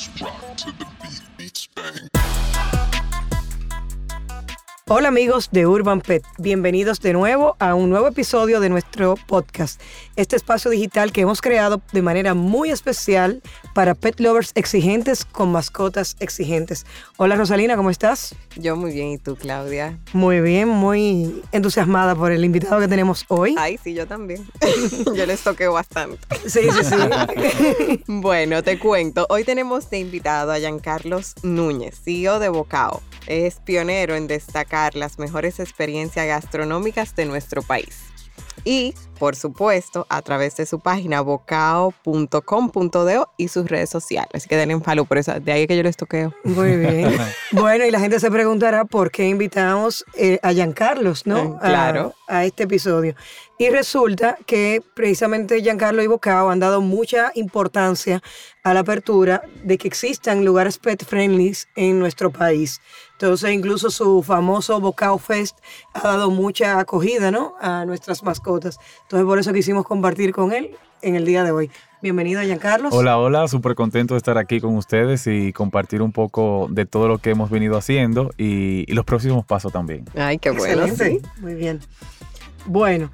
just rock to the beat. Beats bang. Hola amigos de Urban Pet, bienvenidos de nuevo a un nuevo episodio de nuestro podcast, este espacio digital que hemos creado de manera muy especial para pet lovers exigentes con mascotas exigentes. Hola Rosalina, ¿cómo estás? Yo muy bien, ¿y tú, Claudia? Muy bien, muy entusiasmada por el invitado que tenemos hoy. Ay, sí, yo también. yo les toqué bastante. Sí, sí, sí. bueno, te cuento, hoy tenemos de invitado a Giancarlos Núñez, CEO de Bocao. Es pionero en destacar las mejores experiencias gastronómicas de nuestro país. Y, por supuesto, a través de su página bocao.com.do y sus redes sociales. Así que denle un follow por eso. De ahí que yo les toqueo. Muy bien. bueno, y la gente se preguntará por qué invitamos eh, a Giancarlos, ¿no? Eh, claro. A, a, este episodio. Y resulta que precisamente Giancarlo y Bocao han dado mucha importancia a la apertura de que existan lugares pet friendly en nuestro país. Entonces, incluso su famoso Bocao Fest ha dado mucha acogida, ¿no? A nuestras mascotas. Entonces, por eso quisimos compartir con él en el día de hoy. Bienvenido, Giancarlos. Hola, hola, súper contento de estar aquí con ustedes y compartir un poco de todo lo que hemos venido haciendo y, y los próximos pasos también. Ay, qué bueno. Excelente. Sí. Muy bien. Bueno,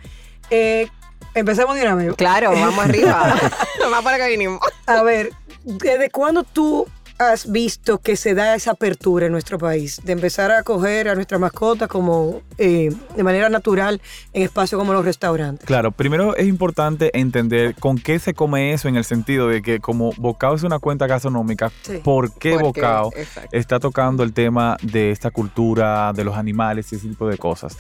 eh, empecemos de una vez. Claro, vamos arriba. Más para que vinimos. A ver, ¿desde cuándo tú has visto que se da esa apertura en nuestro país? De empezar a acoger a nuestra mascota como eh, de manera natural en espacios como los restaurantes. Claro, primero es importante entender con qué se come eso en el sentido de que como Bocao es una cuenta gastronómica, sí. ¿por qué. Bocao Exacto. está tocando el tema de esta cultura, de los animales y ese tipo de cosas?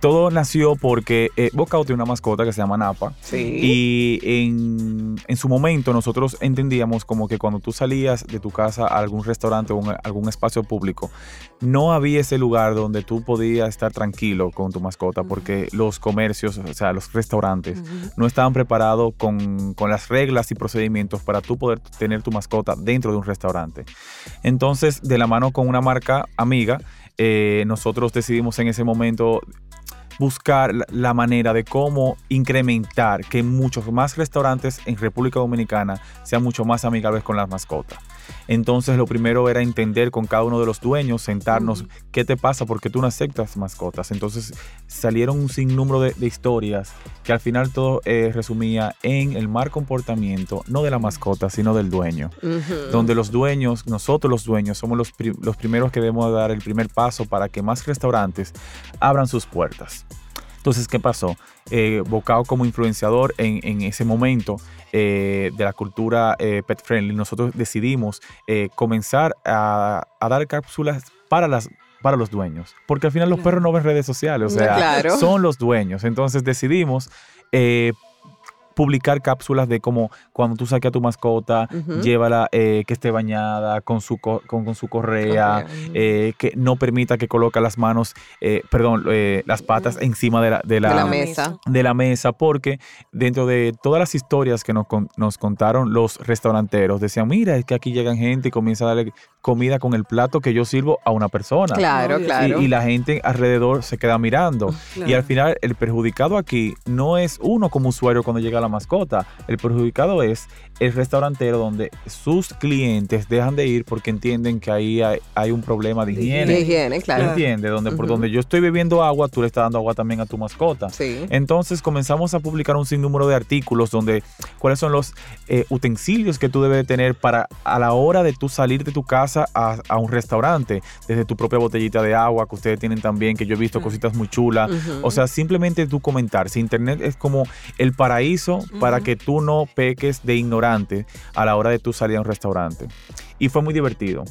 Todo nació porque eh, Bocao tiene una mascota que se llama Napa. Sí. Y en, en, su momento nosotros entendíamos como que cuando tú salías de tu casa a algún restaurante o algún espacio público, no había ese lugar donde tú podías estar tranquilo con tu mascota porque los comercios, o sea, los restaurantes, uh -huh. no estaban preparados con, con las reglas y procedimientos para tú poder tener tu mascota dentro de un restaurante. Entonces, de la mano con una marca amiga, eh, nosotros decidimos en ese momento buscar la manera de cómo incrementar que muchos más restaurantes en República Dominicana sean mucho más amigables con las mascotas. Entonces lo primero era entender con cada uno de los dueños, sentarnos. ¿qué te pasa? Porque tú no aceptas mascotas. Entonces salieron un sinnúmero de, de historias que al final todo eh, resumía en el mal comportamiento, no de la mascota, sino del dueño. Uh -huh. Donde los dueños, nosotros los dueños, somos los, pri los primeros que debemos dar el primer paso para que más restaurantes abran sus puertas. Entonces, ¿qué pasó? Eh, Bocao como influenciador en, en ese momento eh, de la cultura eh, pet friendly, nosotros decidimos eh, comenzar a, a, dar cápsulas para las para los dueños, porque al final los perros no ven redes sociales, o sea, claro. son los dueños. Entonces decidimos eh, publicar cápsulas de cómo cuando tú saques a tu mascota, uh -huh. llévala eh, que esté bañada con su, con, con su correa, okay. eh, que no permita que coloque las manos, eh, perdón, eh, las patas encima de la, de, la, de la, mesa. De la mesa, porque dentro de todas las historias que nos, nos contaron los restauranteros, decían, mira, es que aquí llegan gente y comienza a darle comida con el plato que yo sirvo a una persona. Claro, claro. Y, y la gente alrededor se queda mirando. Claro. Y al final el perjudicado aquí no es uno como usuario cuando llega a la mascota. El perjudicado es el restaurantero donde sus clientes dejan de ir porque entienden que ahí hay, hay un problema de higiene. De higiene, claro. ¿Entiendes? Donde uh -huh. por donde yo estoy bebiendo agua, tú le estás dando agua también a tu mascota. Sí. Entonces comenzamos a publicar un sinnúmero de artículos donde cuáles son los eh, utensilios que tú debes tener para a la hora de tú salir de tu casa a, a, un restaurante, desde tu propia botellita de agua que ustedes tienen también, que yo he visto uh -huh. cositas muy chulas. Uh -huh. O sea, simplemente tú comentar. Si Internet es como el paraíso para que tú no peques de a la hora de tú salir a un restaurante. Y fue muy divertido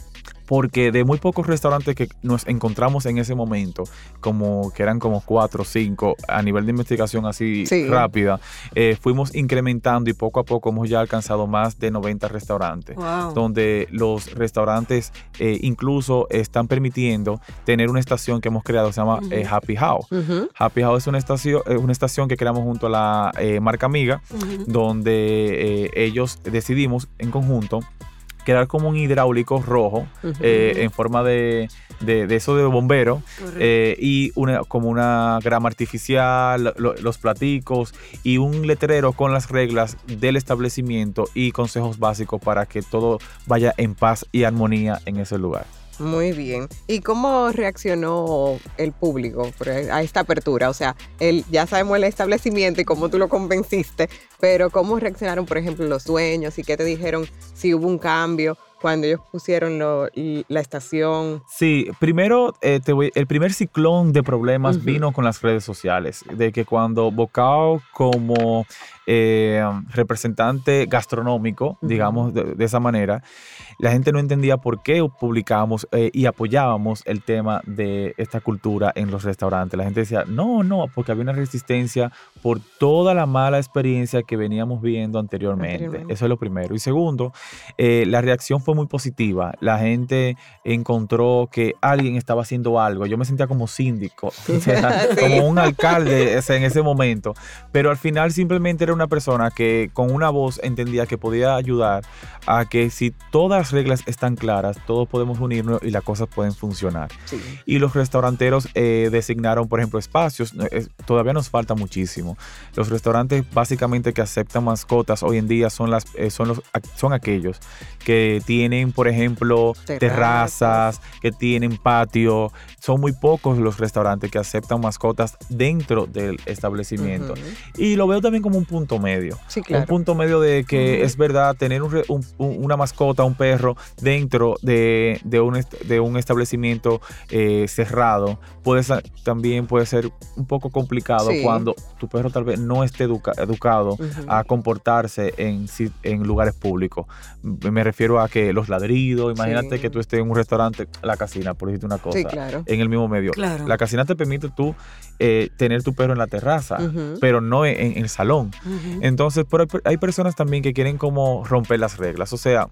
porque de muy pocos restaurantes que nos encontramos en ese momento, como que eran como cuatro o cinco a nivel de investigación así sí. rápida, eh, fuimos incrementando y poco a poco hemos ya alcanzado más de 90 restaurantes, wow. donde los restaurantes eh, incluso están permitiendo tener una estación que hemos creado, se llama uh -huh. eh, Happy House. Uh -huh. Happy House es una estación, una estación que creamos junto a la marca amiga, uh -huh. donde ellos decidimos en conjunto quedar como un hidráulico rojo eh, en forma de, de, de eso de bombero eh, y una, como una grama artificial, lo- los platicos y un letrero con las reglas del establecimiento y consejos básicos para que todo vaya en paz y armonía en ese lugar. Muy bien. ¿Y cómo reaccionó el público a esta apertura? O sea, el, ya sabemos el establecimiento y cómo tú lo convenciste, pero ¿cómo reaccionaron, por ejemplo, los dueños y qué te dijeron si hubo un cambio cuando ellos pusieron lo- y la estación? Sí, primero, eh, te voy- el primer ciclón de problemas Ujú. vino con las redes sociales, de que cuando Bocao como eh, representante gastronómico, Ujú. digamos de, de esa manera, la gente no entendía por qué publicábamos eh, y apoyábamos el tema de esta cultura en los restaurantes. La gente decía, no, no, porque había una resistencia por toda la mala experiencia que veníamos viendo anteriormente. Anteriormente. Eso es lo primero. Y segundo, eh, la reacción fue muy positiva. La gente encontró que alguien estaba haciendo algo. Yo me sentía como síndico, o sea, Sí. como un alcalde ese- en ese momento. Pero al final simplemente era una persona que con una voz entendía que podía ayudar a que si todas las reglas están claras, todos podemos unirnos y las cosas pueden funcionar. Sí. Y los restauranteros eh, designaron, por ejemplo, espacios. Es- todavía nos falta muchísimo. Los restaurantes básicamente que aceptan mascotas hoy en día son, las, eh, son, los, son aquellos que tienen, por ejemplo, Terrazas. terrazas, que tienen patio. Son muy pocos los restaurantes que aceptan mascotas dentro del establecimiento. Y lo veo también como un punto medio. Sí, Un punto medio de que es verdad tener un un- un- una mascota, un perro dentro de, de un, de un establecimiento eh, cerrado puede ser- también puede ser un poco complicado Sí. cuando tu perro tal vez no esté educa- educado a comportarse en, en lugares públicos. Me refiero a que los ladridos, imagínate Sí. que tú estés en un restaurante, la casina, por decirte una cosa, Sí, claro. en el mismo medio. Claro. La casina te permite tú eh, tener tu perro en la terraza, pero no en, en el salón. Entonces, pero hay, hay personas también que quieren como romper las reglas. O sea,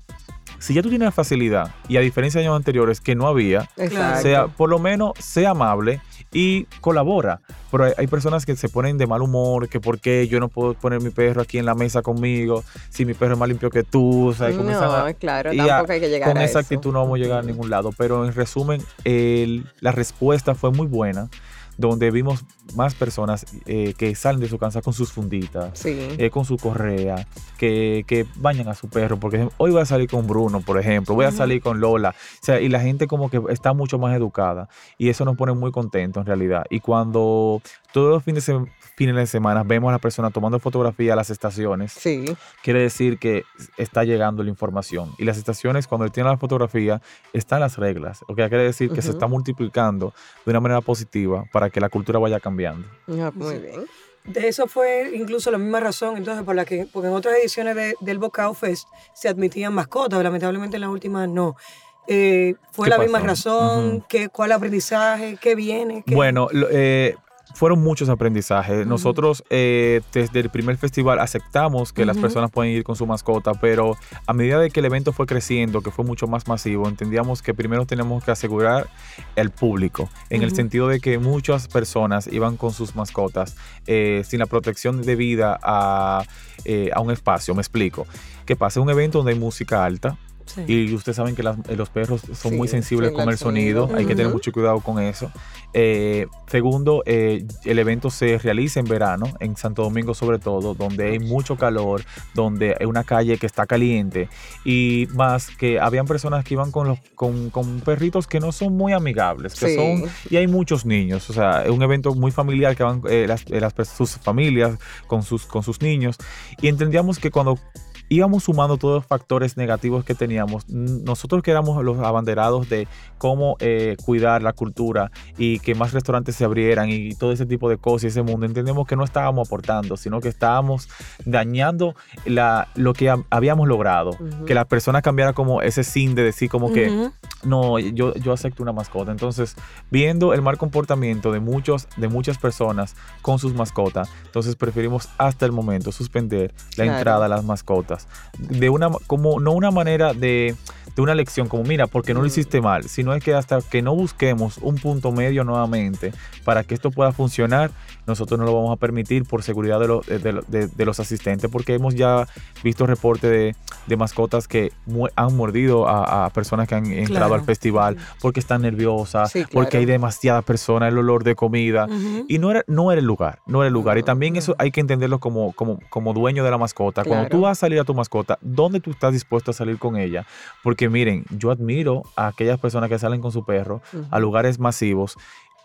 si ya tú tienes la facilidad y a diferencia de años anteriores que no había, Exacto. sea, por lo menos sea amable y colabora. Pero hay, hay personas que se ponen de mal humor, que por qué yo no puedo poner mi perro aquí en la mesa conmigo, si mi perro es más limpio que tú, o sea, comienzan a- no, claro, y a- tampoco hay que llegar con a esa eso. actitud no vamos a llegar a ningún lado. Pero en resumen, el- la respuesta fue muy buena, donde vimos más personas eh, que salen de su casa con sus funditas, Sí. eh, con su correa, que, que bañan a su perro, porque hoy voy a salir con Bruno, por ejemplo, voy a salir con Lola, o sea, y la gente como que está mucho más educada y eso nos pone muy contentos en realidad. Y cuando todos los fines de, fines de semana vemos a la persona tomando fotografía a las estaciones, Sí. quiere decir que está llegando la información. Y las estaciones, cuando tienen la fotografía, están las reglas. Lo que quiere decir que se está multiplicando de una manera positiva para que la cultura vaya cambiando. Ah, Muy bien. De eso fue incluso la misma razón, entonces, por la que, porque en otras ediciones de- del Bocao Fest se admitían mascotas, lamentablemente en las últimas no. Eh, fue ¿Qué la misma razón. ¿qué, ¿cuál aprendizaje? ¿Qué viene? ¿Qué- Bueno, lo- eh, fueron muchos aprendizajes. Nosotros eh, desde el primer festival aceptamos que las personas pueden ir con su mascota, pero a medida de que el evento fue creciendo, que fue mucho más masivo, entendíamos que primero tenemos que asegurar el público, en el sentido de que muchas personas iban con sus mascotas eh, sin la protección debida a, eh, a un espacio. Me explico. ¿Qué pasa? Un evento donde hay música alta, Sí. y ustedes saben que las- los perros son Sí, muy sensibles con el sonido, sonido. hay que tener mucho cuidado con eso. Eh, segundo, eh, el evento se realiza en verano, en Santo Domingo sobre todo, donde hay mucho calor, donde hay una calle que está caliente y más que habían personas que iban con, los, con, con perritos que no son muy amigables, que Sí. son y hay muchos niños, o sea, es un evento muy familiar que van eh, las, las sus familias con sus, con sus niños y entendíamos que cuando íbamos sumando todos los factores negativos que teníamos, nosotros que éramos los abanderados de cómo eh, cuidar la cultura y que más restaurantes se abrieran y todo ese tipo de cosas y ese mundo, entendemos que no estábamos aportando, sino que estábamos dañando la, lo que ha- habíamos logrado, que la persona cambiara como ese sin de decir como que no, yo, yo acepto una mascota. Entonces, viendo el mal comportamiento de, muchos, de muchas personas con sus mascotas, entonces preferimos hasta el momento suspender la Claro. entrada a las mascotas. De una, como, no una manera de, de una lección, como mira, porque no lo hiciste mal, sino es que hasta que no busquemos un punto medio nuevamente para que esto pueda funcionar, nosotros no lo vamos a permitir por seguridad de, los- de- de- de los asistentes, porque hemos ya visto reportes de, mascotas que mu- han mordido a, a personas que han entrado Claro. al festival porque están nerviosas, Sí, porque hay demasiadas personas, el olor de comida. Y no era, no era el lugar, no era el lugar. y también eso hay que entenderlo como, como, como dueño de la mascota. Cuando tú vas a salir a tu mascota, ¿dónde tú estás dispuesto a salir con ella? Porque miren, yo admiro a aquellas personas que salen con su perro a lugares masivos.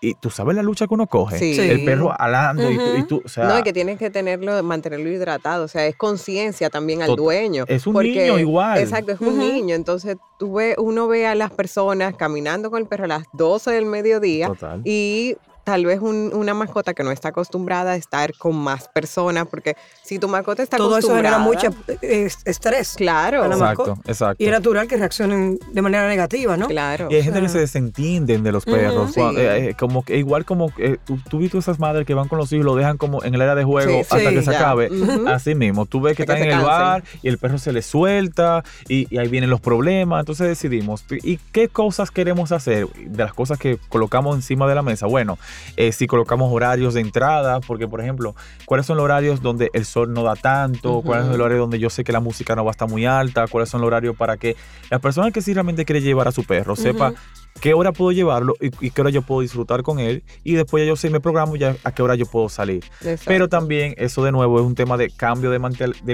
Y tú sabes la lucha que uno coge. Sí. El perro alando y, tú, y tú, o sea, no, y que tienes que tenerlo, mantenerlo hidratado. O sea, es conciencia también al dueño. es un porque- niño igual. Exacto, es un niño. Entonces, tú ve, uno ve a las personas caminando con el perro a las 12 del mediodía Total. y tal vez un- una mascota que no está acostumbrada a estar con más personas, porque si tu mascota está Todo eso acostumbrada... genera mucho eh, estrés. Claro, a la Exacto, mascota. exacto. Y es natural que reaccionen de manera negativa, ¿no? claro. Y hay gente que se desentienden de los perros. Sí. Cuan- eh, eh, como que igual como eh, tú, tú viste esas madres que van con los hijos y lo dejan como en el área de juego Sí, hasta sí, que se ya. acabe. Así mismo, tú ves que Hasta están que en el bar y el perro se le suelta y, y ahí vienen los problemas. Entonces decidimos, ¿y qué cosas queremos hacer? De las cosas que colocamos encima de la mesa. Bueno, eh, si colocamos horarios de entrada, porque por ejemplo, ¿cuáles son los horarios donde el sol no da tanto? ¿Cuáles son los horarios donde yo sé que la música no va a estar muy alta? ¿Cuáles son los horarios para que la persona que sí realmente quiere llevar a su perro sepa Ujú. qué hora puedo llevarlo y, y qué hora yo puedo disfrutar con él? Y después ya yo sé, me programo ya a qué hora yo puedo salir. Exacto. Pero también eso de nuevo es un tema de cambio de,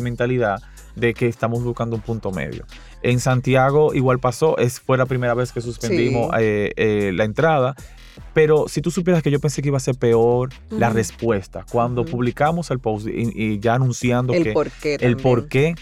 mentalidad de que estamos buscando un punto medio. En Santiago igual pasó, es, fue la primera vez que suspendimos Sí. eh, eh, la entrada, pero si tú supieras que yo pensé que iba a ser peor la respuesta, cuando publicamos el post y, y ya anunciando el que por qué el por qué,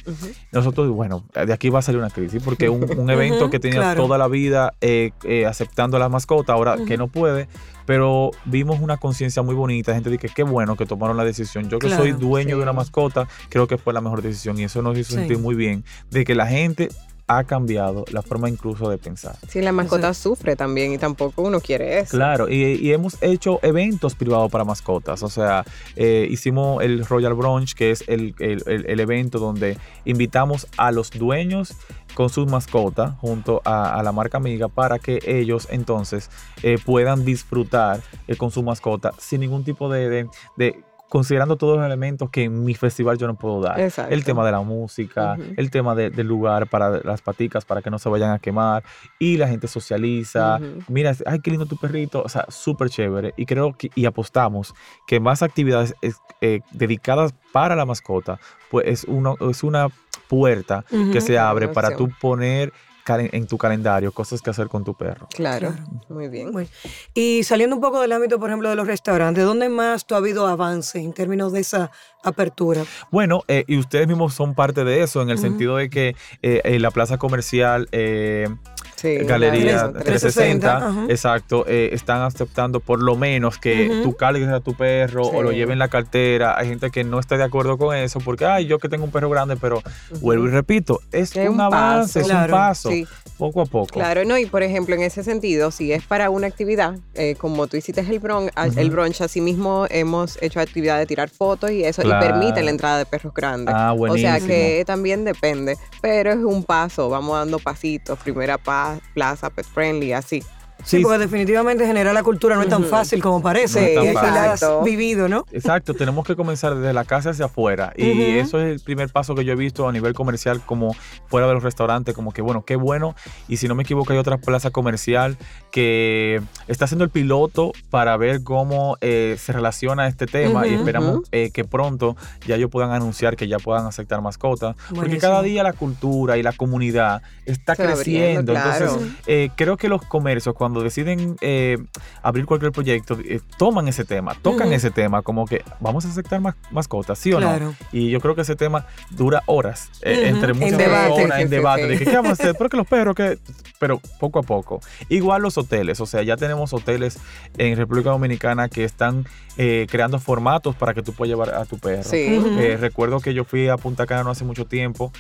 nosotros, bueno, de aquí va a salir una crisis, porque un, un evento que tenía claro. toda la vida eh, eh, aceptando a la mascota, ahora que no puede, pero vimos una conciencia muy bonita, gente dice que qué bueno que tomaron la decisión. Yo que soy dueño de una mascota, creo que fue la mejor decisión y eso nos hizo Sí. sentir muy bien, de que la gente ha cambiado la forma incluso de pensar. Sí, la mascota sufre también y tampoco uno quiere eso. Claro, y, y hemos hecho eventos privados para mascotas. O sea, eh, hicimos el Royal Brunch, que es el, el- el- el evento donde invitamos a los dueños con sus mascotas junto a, a la marca amiga para que ellos entonces eh, puedan disfrutar eh, con su mascota sin ningún tipo de, de- de- considerando todos los elementos que en mi festival yo no puedo dar. Exacto. El tema de la música, el tema de- del lugar para las paticas para que no se vayan a quemar y la gente socializa. Mira, ay, qué lindo tu perrito. O sea, súper chévere. Y creo que, y apostamos que más actividades es- eh, dedicadas para la mascota, pues es, uno, es una puerta que se abre para tú poner en tu calendario cosas que hacer con tu perro. Claro, Claro. muy bien. Bueno, y saliendo un poco del ámbito, por ejemplo, de los restaurantes, ¿dónde más tú ha habido avance en términos de esa apertura? Bueno, eh, y ustedes mismos son parte de eso, en el sentido de que eh, en la plaza comercial eh, Sí, Galería claro, 360, ajá. exacto, eh, están aceptando por lo menos que Ujú. tú cargues a tu perro o lo lleves en la cartera. Hay gente que no está de acuerdo con eso porque, ay, yo que tengo un perro grande, pero vuelvo y repito, es un, un avance, paso. es Claro, un paso, Sí, poco a poco. claro, no, y por ejemplo, en ese sentido, si es para una actividad, eh, como tú hiciste el, bron, el brunch, así mismo hemos hecho actividad de tirar fotos y eso, Claro. y permiten la entrada de perros grandes. Ah, O buenísimo. sea que también depende, pero es un paso, vamos dando pasitos, primera pa- plaza, pet friendly, así. Sí, Sí, porque definitivamente generar la cultura no es tan fácil como parece. No es tan y aquí la has fácil. vivido, ¿no? Exacto, tenemos que comenzar desde la casa hacia afuera. Y eso es el primer paso que yo he visto a nivel comercial, como fuera de los restaurantes, como que bueno, qué bueno. Y si no me equivoco, hay otra plaza comercial que está haciendo el piloto para ver cómo eh, se relaciona este tema. Y esperamos eh, que pronto ya ellos puedan anunciar que ya puedan aceptar mascotas. Porque cada día la cultura y la comunidad está Se creciendo. abriendo, claro. Entonces, eh, creo que los comercios cuando deciden eh, abrir cualquier proyecto eh, toman ese tema, tocan ese tema como que vamos a aceptar mas- mascotas, ¿sí o Claro. no? Y yo creo que ese tema dura horas eh, entre En muchas debate. personas Sí, en debate de que qué vamos a hacer, porque los perros que pero poco a poco. Igual los hoteles, o sea, ya tenemos hoteles en República Dominicana que están eh, creando formatos para que tú puedas llevar a tu perro. Sí. Recuerdo que yo fui a Punta Cana no hace mucho tiempo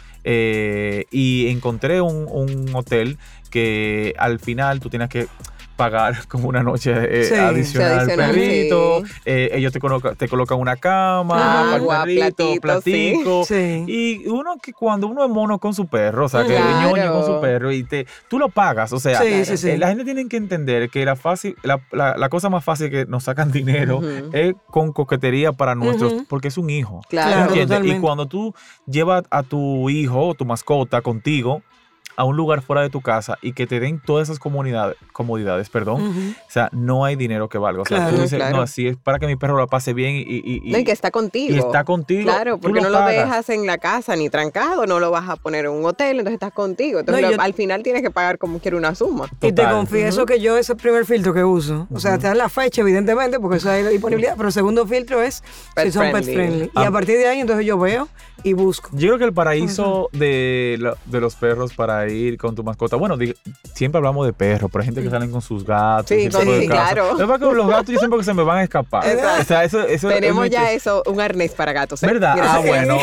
y encontré un, un hotel que al final tú tienes que pagar como una noche eh, Sí. adicional al perrito. sí. eh, ellos te, coloca- te colocan una cama, Agua, perrito, platico. Sí. Y uno que cuando uno es mono con su perro, o sea, que es Claro. ñoño con su perro y te, tú lo pagas, o sea, eh, la gente tiene que entender que la, fácil, la, la- la cosa más fácil que nos sacan dinero es con coquetería para nuestros, porque es un hijo. Claro. Y cuando tú llevas a tu hijo o tu mascota contigo a un lugar fuera de tu casa y que te den todas esas comunidades, comodidades, perdón, Ujú. o sea, no hay dinero que valga. O sea, Claro. tú dices, Claro. no, si es para que mi perro la pase bien y, y, y- No, y que está contigo. y está contigo. Claro, porque no lo pagas. dejas en la casa ni trancado, no lo vas a poner en un hotel, entonces estás contigo. Entonces No, lo- yo- al final tienes que pagar como quiera una suma. Y te Total. confieso que yo ese primer filtro que uso, o sea, está en la fecha, evidentemente, porque eso hay de disponibilidad, pero el segundo filtro es Pet si son pet friendly. friendly. Y Ah. a partir de ahí, entonces yo veo y busco. Yo creo que el paraíso de, lo- de los perros para ir con tu mascota. Bueno, siempre hablamos de perros, pero hay gente que salen con sus gatos. Sí, con- de sí, claro. Los gatos yo siempre que se me van a escapar. O sea, eso, eso es Tenemos ya que- eso, un arnés para gatos. ¿eh? ¿Verdad? Ah, bueno.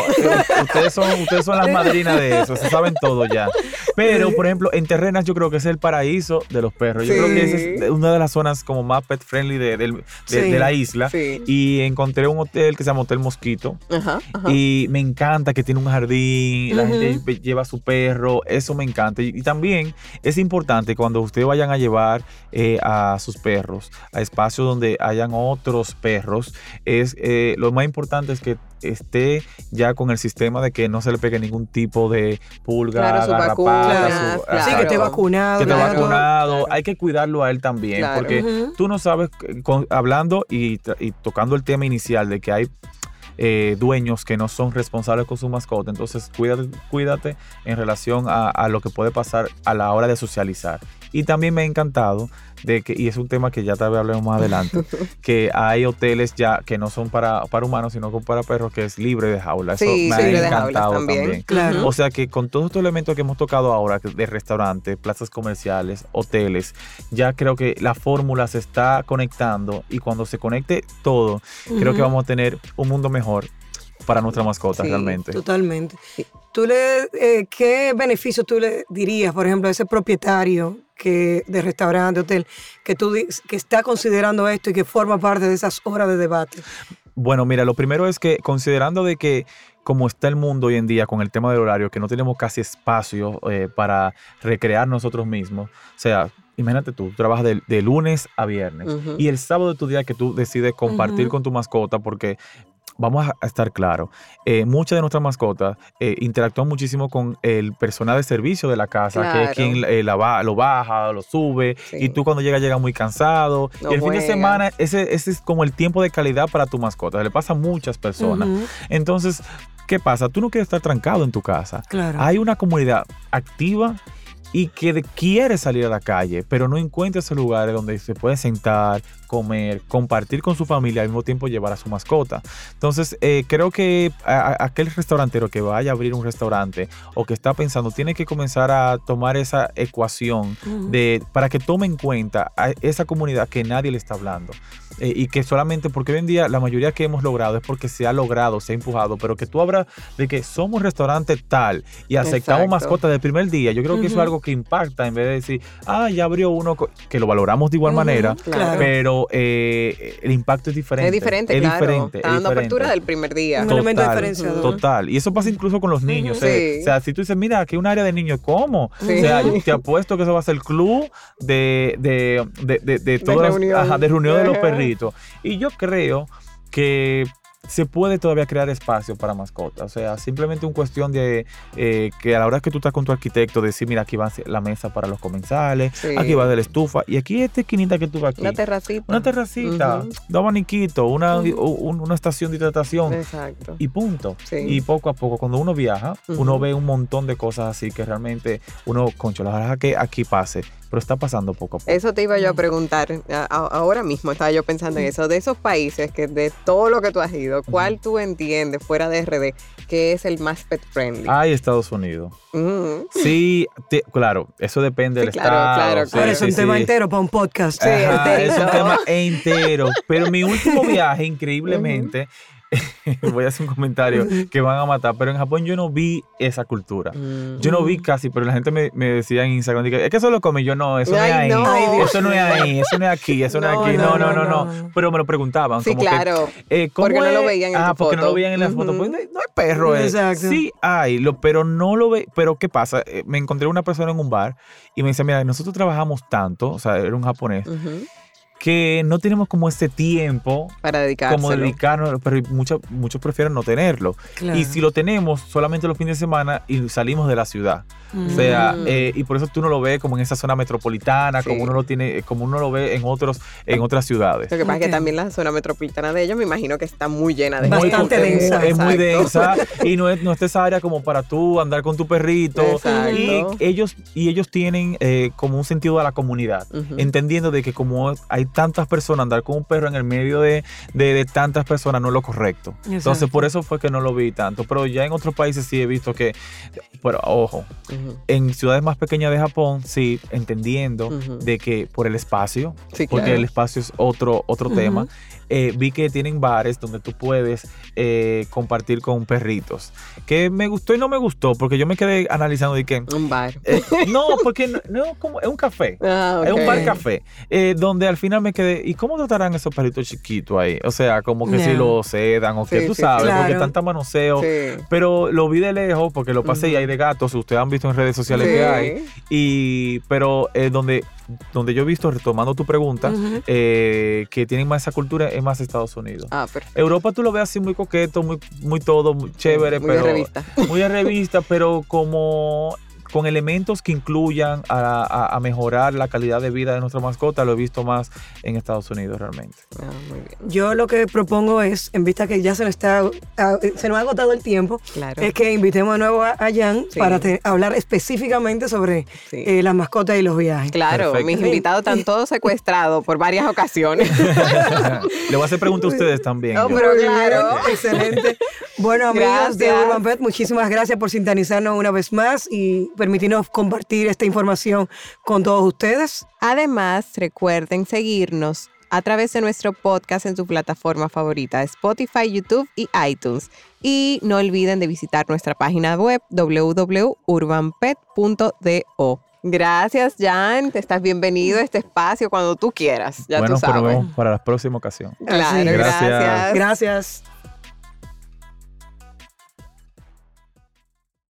ustedes, son, ustedes son las madrinas de eso, se saben todo ya. Pero, por ejemplo, en Terrenas yo creo que es el paraíso de los perros. Yo Sí. creo que esa es una de las zonas como más pet friendly de, del- de- Sí. de la isla. Sí. Y encontré un hotel que se llama Hotel Mosquito. Ajá, ajá. Y me encanta que tiene un jardín, la gente lleva a su perro, eso me encanta. Y, y también es importante cuando ustedes vayan a llevar eh, a sus perros a espacios donde hayan otros perros, es eh, lo más importante es que esté ya con el sistema de que no se le pegue ningún tipo de pulga, Claro, garrapata, vacuna, su- claro. Sí, que esté vacunado. Que esté Claro, vacunado, claro. hay que cuidarlo a él también, Claro. porque Ujú. tú no sabes, eh, con- hablando y, y tocando el tema inicial de que hay eh, dueños que no son responsables con su mascota, entonces cuídate, cuídate en relación a, a lo que puede pasar a la hora de socializar. Y también me ha encantado de que, y es un tema que ya tal vez hablemos más adelante, que hay hoteles ya que no son para, para humanos, sino que para perros, que es libre de jaula. Eso Sí, me sí, ha encantado también. también. Claro. O sea que con todos estos elementos que hemos tocado ahora, de restaurantes, plazas comerciales, hoteles, ya creo que la fórmula se está conectando y cuando se conecte todo, creo que vamos a tener un mundo mejor para nuestra mascota Sí, realmente. Totalmente. ¿Tú le, eh, ¿Qué beneficio tú le dirías, por ejemplo, a ese propietario que, de restaurante, hotel, que, tú, que está considerando esto y que forma parte de esas horas de debate? Bueno, mira, lo primero es que considerando de que como está el mundo hoy en día con el tema del horario, que no tenemos casi espacio eh, para recrear nosotros mismos, o sea, imagínate tú, tú trabajas de, de lunes a viernes y el sábado de tu día que tú decides compartir con tu mascota porque... Vamos a- estar claros, eh, muchas de nuestras mascotas eh, interactúan muchísimo con el personal de servicio de la casa, que es quien eh, la ba- lo baja, lo sube, Sí. y tú cuando llegas llegas muy cansado. No y el fin de semana ese, ese es como el tiempo de calidad para tu mascota. Le pasa a muchas personas. Entonces, ¿qué pasa? Tú no quieres estar trancado en tu casa. Claro. Hay una comunidad activa y que de- quiere salir a la calle, pero no encuentra esos lugares donde se puede sentar, comer, compartir con su familia, al mismo tiempo llevar a su mascota. Entonces, eh, creo que a- a- aquel restaurantero que vaya a abrir un restaurante o que está pensando, tiene que comenzar a tomar esa ecuación de, para que tome en cuenta a esa comunidad que nadie le está hablando. Eh, y que solamente, porque hoy en día la mayoría que hemos logrado es porque se ha logrado, se ha empujado, pero que tú hablas de que somos restaurante tal y aceptamos Exacto. mascotas del primer día, yo creo que eso es algo que impacta en vez de decir, ah, ya abrió uno, co-", que lo valoramos de igual manera, claro. pero eh, el impacto es diferente. Es diferente, es claro. diferente, Está es dando diferente. apertura del primer día. Un elemento Total, diferenciador. Total. Y eso pasa incluso con los niños. Ujú. eh. Sí. O sea, si tú dices, mira, aquí hay un área de niños, ¿cómo? Sí. O sea, yo te apuesto que eso va a ser el club de, de, de, de, de todas las- reunión. ajá, de reunión de los perritos. Y yo creo que se puede todavía crear espacio para mascotas. O sea, simplemente una cuestión de eh, que a la hora que tú estás con tu arquitecto, decir, mira, aquí va la mesa para los comensales, Sí. aquí va de la estufa, y aquí esta esquinita que tú ves aquí. Una terracita. Una terracita, dos abaniquitos, una, estación de hidratación Exacto. y punto. Sí. Y poco a poco, cuando uno viaja, uno ve un montón de cosas así que realmente uno, concho, la verdad que aquí pase, pero está pasando poco a poco. Eso te iba yo a preguntar. a- a- ahora mismo estaba yo pensando en eso. De esos países que de todo lo que tú has ido, ¿cuál tú entiendes fuera de RD que es el más pet friendly? Ay, Estados Unidos. Ujú. Sí, te- claro, eso depende Sí, del claro, estado. claro, sí, claro. Ahora es sí, un tema sí. entero para un podcast. Sí, Ajá, es un tema entero. Pero mi último viaje, increíblemente, voy a hacer un comentario que van a matar, pero en Japón yo no vi esa cultura. Yo no vi casi, pero la gente me, me decía en Instagram, es que eso lo come. Yo no, eso no es ahí. no. Eso no es ahí, eso no es aquí, eso no, No, es aquí. no, No, no, no. Pero me lo preguntaban. Sí, como que, claro. eh, ¿cómo Porque no lo veían en ah, porque no lo veían en las Ujú. fotos. Pues no hay perro. eh. Exacto. Sí hay, lo, pero no lo ve. Pero ¿qué pasa? Eh, Me encontré una persona en un bar y me dice, mira, nosotros trabajamos tanto, o sea, era un japonés. Que no tenemos como ese tiempo Para dedicarse. como dedicarnos, pero muchos, muchos prefieren no tenerlo. Claro. Y si lo tenemos solamente los fines de semana y salimos de la ciudad. O sea, Mm. eh, y por eso tú no lo ves como en esa zona metropolitana, Sí. como uno lo tiene, eh, como uno lo ve en otros, en otras ciudades. Lo que pasa es que también la zona metropolitana de ellos me imagino que está muy llena de Bastante gente. densa. Es muy Exacto. densa y no es, no es esa área como para tú andar con tu perrito. Exacto. Y ellos, y ellos tienen eh, como un sentido de la comunidad, entendiendo de que como hay tantas personas, andar con un perro en el medio de, de- de tantas personas no es lo correcto. Entonces por eso fue que no lo vi tanto. Pero ya en otros países sí he visto que, pero ojo, en ciudades más pequeñas de Japón, sí, entendiendo de que por el espacio, Sí, porque claro. el espacio es otro, otro tema, eh, vi que tienen bares donde tú puedes eh, compartir con perritos. Que me gustó y no me gustó, porque yo me quedé analizando de que... Un bar. eh, no, porque no, no, como, es un café. Ah, Es un bar café, donde al final me quedé, ¿y cómo tratarán esos perritos chiquitos ahí? O sea, como que si lo sedan o que Sí, tú sí, sabes, porque claro. tanta manoseo. Sí. Pero lo vi de lejos porque lo pasé y hay de gatos, ustedes han visto en redes sociales que hay. Y, pero donde, donde yo he visto, retomando tu pregunta, eh, que tienen más esa cultura es más Estados Unidos. Ah, perfecto. Europa tú lo ves así muy coqueto, muy, muy todo, muy chévere, Muy de pero revista. muy de revista, pero como con elementos que incluyan a, a- a mejorar la calidad de vida de nuestra mascota, lo he visto más en Estados Unidos realmente. Ah, muy bien. Yo lo que propongo es, en vista que ya se nos está a- se nos ha agotado el tiempo, Claro. es que invitemos de nuevo a, a Jan Sí. para te- hablar específicamente sobre Sí. eh, las mascotas y los viajes. Claro, Perfecto. mis invitados están todos secuestrados por varias ocasiones. Le voy a hacer preguntas a ustedes también. No, pero claro. Excelente. Bueno, amigos de. Urban Pet, muchísimas gracias por sintonizarnos una vez más y permitirnos compartir esta información con todos ustedes. Además, recuerden seguirnos a través de nuestro podcast en su plataforma favorita, Spotify, YouTube y iTunes. Y no olviden de visitar nuestra página web www.urbanpet.do. Gracias, Jan. Te estás bienvenido a este espacio cuando tú quieras. Ya bueno, tú sabes. vemos para la próxima ocasión. Claro, gracias. Gracias.